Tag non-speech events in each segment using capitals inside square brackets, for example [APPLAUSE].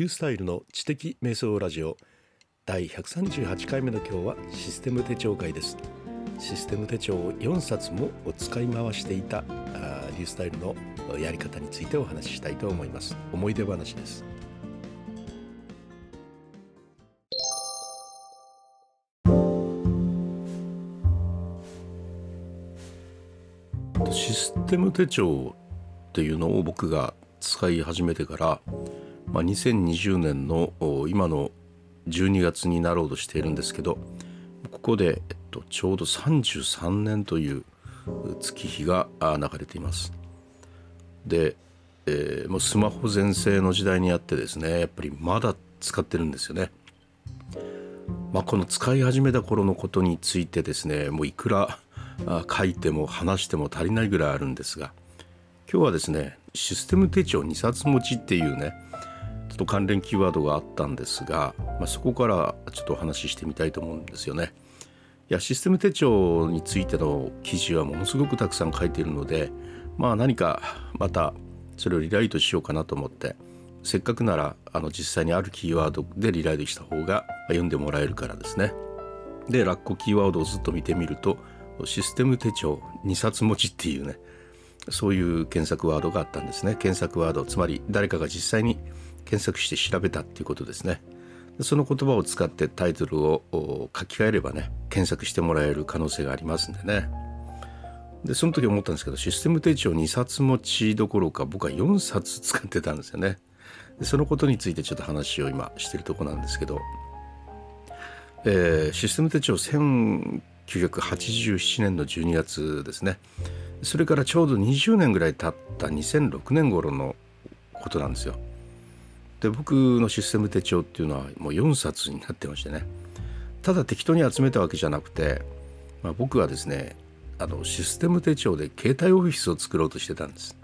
リュースタイルの知的瞑想ラジオ。第138回目の今日はシステム手帳会です。システム手帳を4冊もお使い回していたあリュースタイルのやり方についてお話ししたいと思います。思い出話です。システム手帳っていうのを僕が使い始めてから、まあ、2020年の今の12月になろうとしているんですけどここで、えっと、ちょうど33年という月日が流れています。で、えー、もうスマホ全盛の時代にあってですねやっぱりまだ使ってるんですよね。まあ、この使い始めた頃のことについてですねもういくら書いても話しても足りないぐらいあるんですが今日はですねシステム手帳2冊持ちっていうねちょっと関連キーワードがあったんですが、まあ、そこからちょっとお話ししてみたいと思うんですよね。いやシステム手帳についての記事はものすごくたくさん書いているのでまあ何かまたそれをリライトしようかなと思ってせっかくならあの実際にあるキーワードでリライトした方が読んでもらえるからですね。でラッコキーワードをずっと見てみるとシステム手帳2冊持ちっていうねそういう検索ワードがあったんですね検索ワードつまり誰かが実際に検索して調べたっていうことですね。その言葉を使ってタイトルを書き換えればね検索してもらえる可能性がありますんでね。でその時思ったんですけどシステム手帳2冊持ちどころか僕は4冊使ってたんですよね。でそのことについてちょっと話を今してるとこなんですけど、えー、システム手帳1987年の12月ですね。それからちょうど20年ぐらい経った2006年頃のことなんですよ。で僕のシステム手帳っていうのはもう4冊になってましてねただ適当に集めたわけじゃなくて、まあ、僕はですねあのシステム手帳で携帯オフィスを作ろうとしてたんです。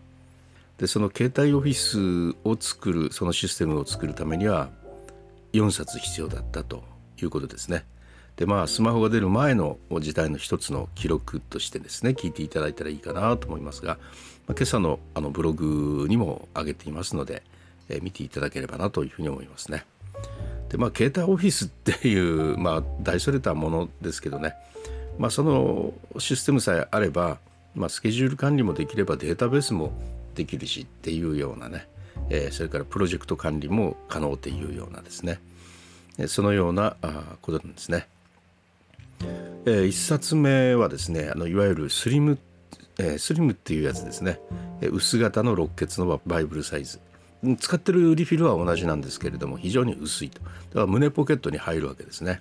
でその携帯オフィスを作るそのシステムを作るためには4冊必要だったということですね。でまあスマホが出る前の時代の一つの記録としてですね聞いていただいたらいいかなと思いますが、まあ、今朝のあのブログにも上げていますので、え、見ていただければなというふうに思いますね。でまあ携帯オフィスっていう [LAUGHS] まあ大それたものですけどね、まあ、そのシステムさえあれば、まあ、スケジュール管理もできればデータベースもできるしっていうようなね、えー、それからプロジェクト管理も可能っていうようなですね。そのようなことなんですね。えー、1冊目はですねあのいわゆるスリム、えー、スリムっていうやつですね、え、薄型の六血のバイブルサイズ。使ってるリフィルは同じなんですけれども非常に薄いと。だから胸ポケットに入るわけですね。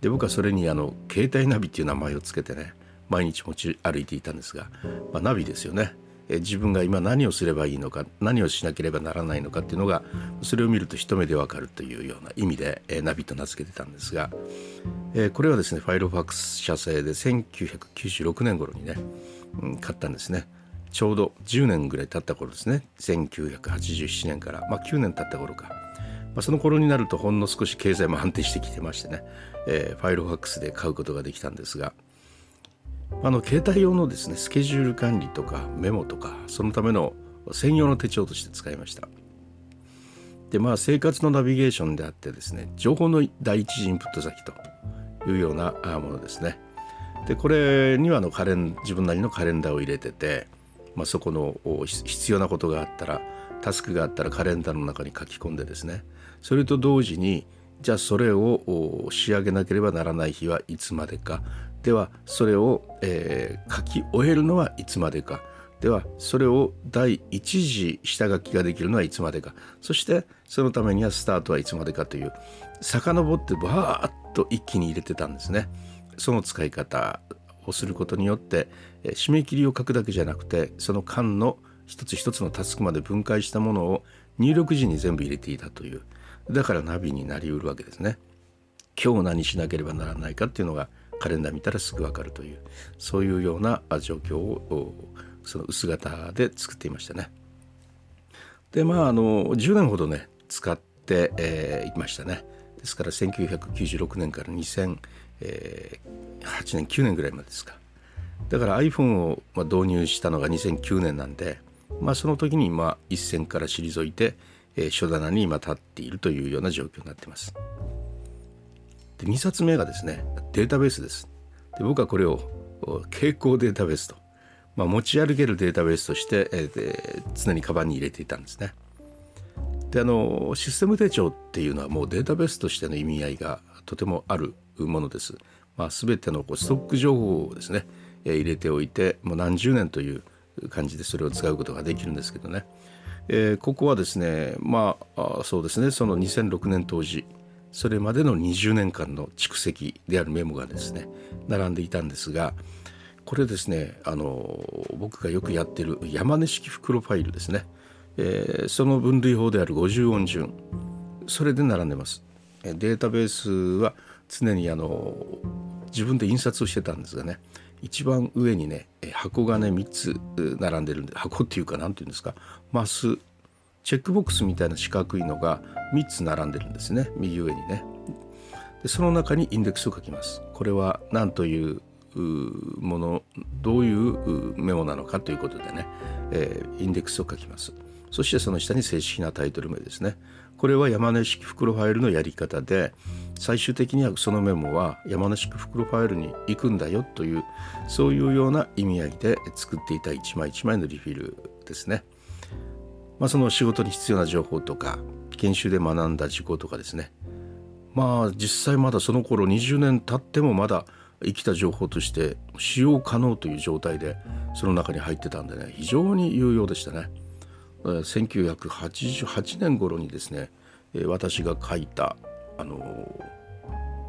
で僕はそれにあの携帯ナビっていう名前をつけてね毎日持ち歩いていたんですが、まあ、ナビですよね。え自分が今何をすればいいのか何をしなければならないのかっていうのがそれを見ると一目でわかるというような意味で、えナビと名付けてたんですが、えこれはですねファイロファックス社製で1996年頃にね、うん、買ったんですね。ちょうど10年ぐらい経った頃ですね。1987年から、まあ、9年経った頃か、まあ、その頃になるとほんの少し経済も安定してきてましてね、えー、ファイルファックスで買うことができたんですが。あの携帯用のですねスケジュール管理とかメモとかそのための専用の手帳として使いました。でまあ生活のナビゲーションであってですね情報の第一次インプット先というようなものですね。でこれにはのカレン自分なりのカレンダーを入れてて、まあ、そこの必要なことがあったらタスクがあったらカレンダーの中に書き込んでですね。それと同時にじゃあそれを仕上げなければならない日はいつまでか。ではそれを、えー、書き終えるのはいつまでか。ではそれを第一次下書きができるのはいつまでか。そしてそのためにはスタートはいつまでかという遡ってバーッと一気に入れてたんですね。その使い方をすることによって締め切りを書くだけじゃなくてその間の一つ一つのタスクまで分解したものを入力時に全部入れていたというだからナビになりうるわけですね。今日何しなければならないかっていうのがカレンダー見たらすぐ分かるというそういうような状況をその薄型で作っていましたね。でまああの10年ほどね使ってい、えー、ましたね。ですから1996年から2008年9年ぐらいまでですか。だから iPhone を導入したのが2009年なんで、まあ、その時にま一線から退いてえー、書棚に今立っているというような状況になっています。で2冊目がですねデータベースです。で僕はこれを傾向データベースと、まあ、持ち歩けるデータベースとして、えー、常にカバンに入れていたんですね。であのシステム手帳っていうのはもうデータベースとしての意味合いがとてもあるものです。まあ、全てのこうストック情報をですね、入れておいてもう何十年という感じでそれを使うことができるんですけどね、えー、ここはですねまあそうですね。その2006年当時それまでの20年間の蓄積であるメモがですね並んでいたんですがこれですねあの僕がよくやってる山根式袋ファイルですね、えー、その分類法である50音順それで並んでます。データベースは常にあの自分で印刷をしてたんですがね一番上にね箱がね3つ並んでるんで箱っていうか何て言うんですかマスチェックボックスみたいな四角いのが3つ並んでるんですね右上にね。でその中にインデックスを書きます。これは何というものどういうメモなのかということでね、えー、インデックスを書きます。そしてその下に正式なタイトル名ですね。これは山根式袋ファイルのやり方で最終的にはそのメモは山根式袋ファイルに行くんだよというそういうような意味合いで作っていた一枚一枚のリフィルですね。まあ、その仕事に必要な情報とか研修で学んだ事項とかですねまあ実際まだその頃20年経ってもまだ生きた情報として使用可能という状態でその中に入ってたんでね非常に有用でしたね。1988年頃にですね私が書いたあの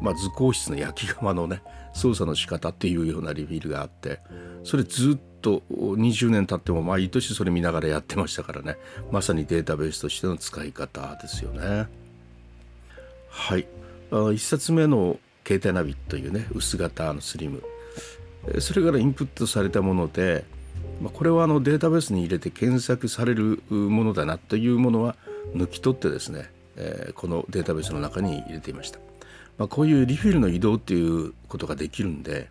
まあ、図工室の焼き窯のね操作の仕方っていうようなリフィールがあってそれずっと20年経っても毎年それ見ながらやってましたからね。まさにデータベースとしての使い方ですよね。はい。1冊目の携帯ナビというね薄型のスリム。それからインプットされたものでまあ、これはあのデータベースに入れて検索されるものだなというものは抜き取ってですね、えー、このデータベースの中に入れていました、まあ、こういうリフィルの移動っていうことができるんで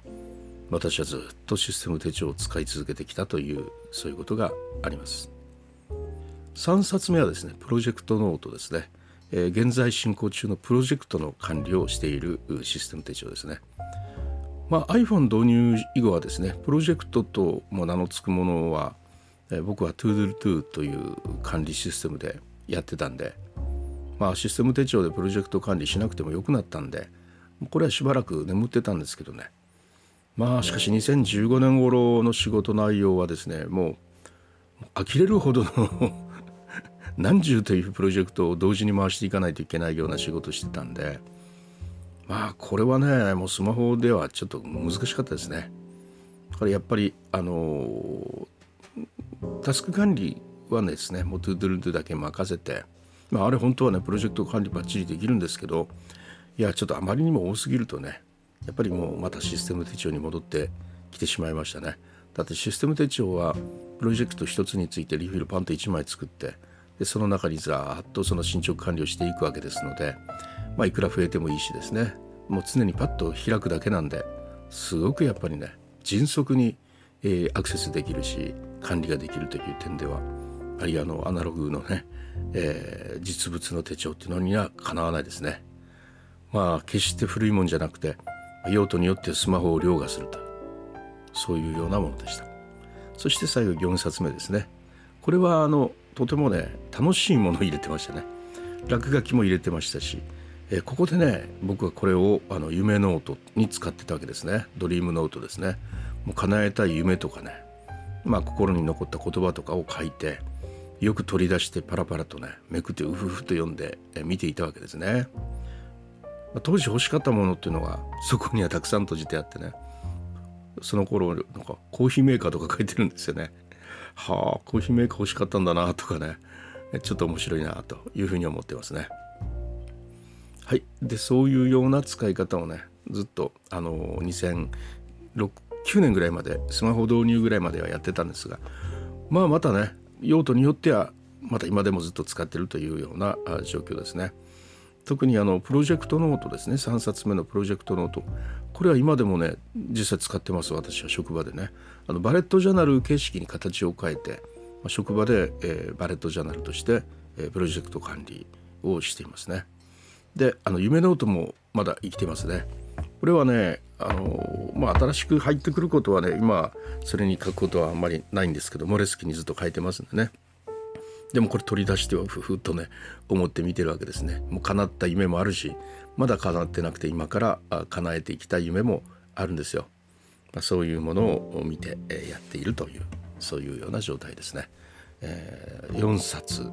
私はずっとシステム手帳を使い続けてきたというそういうことがあります。3冊目はですねプロジェクトノートですね、えー、現在進行中のプロジェクトの管理をしているシステム手帳ですね。まあ、iPhone 導入以後はですねプロジェクトとも名の付くものは、え僕は ToDoTo という管理システムでやってたんで、まあ、システム手帳でプロジェクト管理しなくてもよくなったんでこれはしばらく眠ってたんですけどねまあしかし2015年頃の仕事内容はですねもう呆れるほどの [LAUGHS] 何十というプロジェクトを同時に回していかないといけないような仕事してたんで。まあこれはねもうスマホではちょっと難しかったですね。だからやっぱりあのタスク管理はですねもう Toodledo だけ任せて、まあ、あれ本当はねプロジェクト管理ばっちりできるんですけどいやちょっとあまりにも多すぎるとねやっぱりもうまたシステム手帳に戻ってきてしまいましたね。だってシステム手帳はプロジェクト一つについてリフィルパンと1枚作ってでその中にざーっとその進捗管理をしていくわけですのでまあ、いくら増えてもいいしですねもう常にパッと開くだけなんですごくやっぱりね迅速に、えー、アクセスできるし管理ができるという点ではあるいはあのアナログのね、えー、実物の手帳っていうのにはかなわないですね。まあ決して古いもんじゃなくて用途によってスマホを凌駕するとそういうようなものでした。そして最後4冊目ですね。これはあのとてもね楽しいものを入れてましたね。落書きも入れてましたしえここでね僕はこれをあの夢ノートに使ってたわけですね。ドリームノートですね。もう叶えたい夢とかね。まあ心に残った言葉とかを書いてよく取り出してパラパラとねめくってうふふと読んでえ見ていたわけですね。当時欲しかったものっていうのがそこにはたくさん閉じてあってね。その頃なんかコーヒーメーカーとか書いてるんですよね。はあコーヒーメーカー欲しかったんだなとかね。ちょっと面白いなというふうに思ってますね。はいでそういうような使い方をねずっとあの2006 9年ぐらいまでスマホ導入ぐらいまではやってたんですがまあまたね用途によってはまた今でもずっと使ってるというような状況ですね。特にあのプロジェクトノートですね3冊目のプロジェクトノートこれは今でもね実際使ってます私は職場でねあのバレットジャーナル形式に形を変えて、ま、職場で、えー、バレットジャーナルとしてえプロジェクト管理をしていますね。であの夢ノートもまだ生きてますね。これはねあの、まあ、新しく入ってくることはね今それに書くことはあんまりないんですけどモレスキンにずっと書いてますんでね。でもこれ取り出してはふふっとね思って見てるわけですね。もう叶った夢もあるしまだ叶ってなくて今から叶えていきたい夢もあるんですよ。まあ、そういうものを見て、やっているというそういうような状態ですね。えー、4冊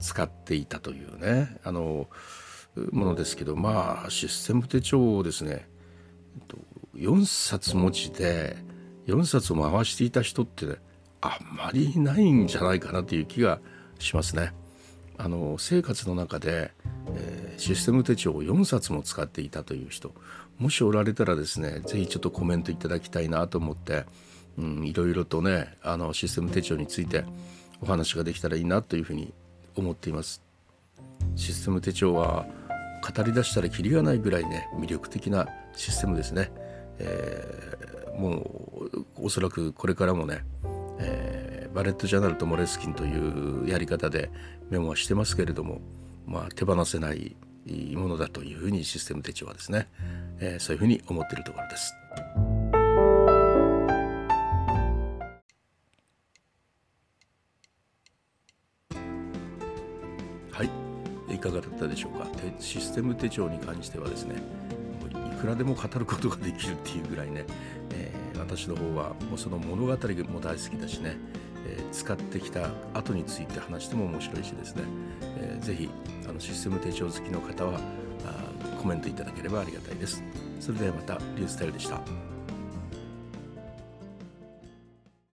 使っていたというねあのものですけどまあシステム手帳をですね4冊持ちで4冊を回していた人ってねあんまりいないんじゃないかなという気がしますね。あの生活の中で、えー、システム手帳を4冊も使っていたという人もしおられたらですね是非ちょっとコメントいただきたいなと思って、うん、いろいろとねあのシステム手帳についてお話ができたらいいなというふうに思っています。システム手帳は語り出したらきりがないぐらいね魅力的なシステムですね。えー、もうおそらくこれからもね、えー、バレットジャーナルとモレスキンというやり方でメモはしてますけれども、まあ、手放せないものだというふうにシステム手帳はですね、えー、そういうふうに思っているところです。かがだったでしょうか？システム手帳に関してはですねいくらでも語ることができるっていうぐらいね、えー、私の方はもうその物語も大好きだしね、えー、使ってきた後について話しても面白いしですね、えー、ぜひあのシステム手帳好きの方はあコメントいただければありがたいです。それではまたリュースタイルでした。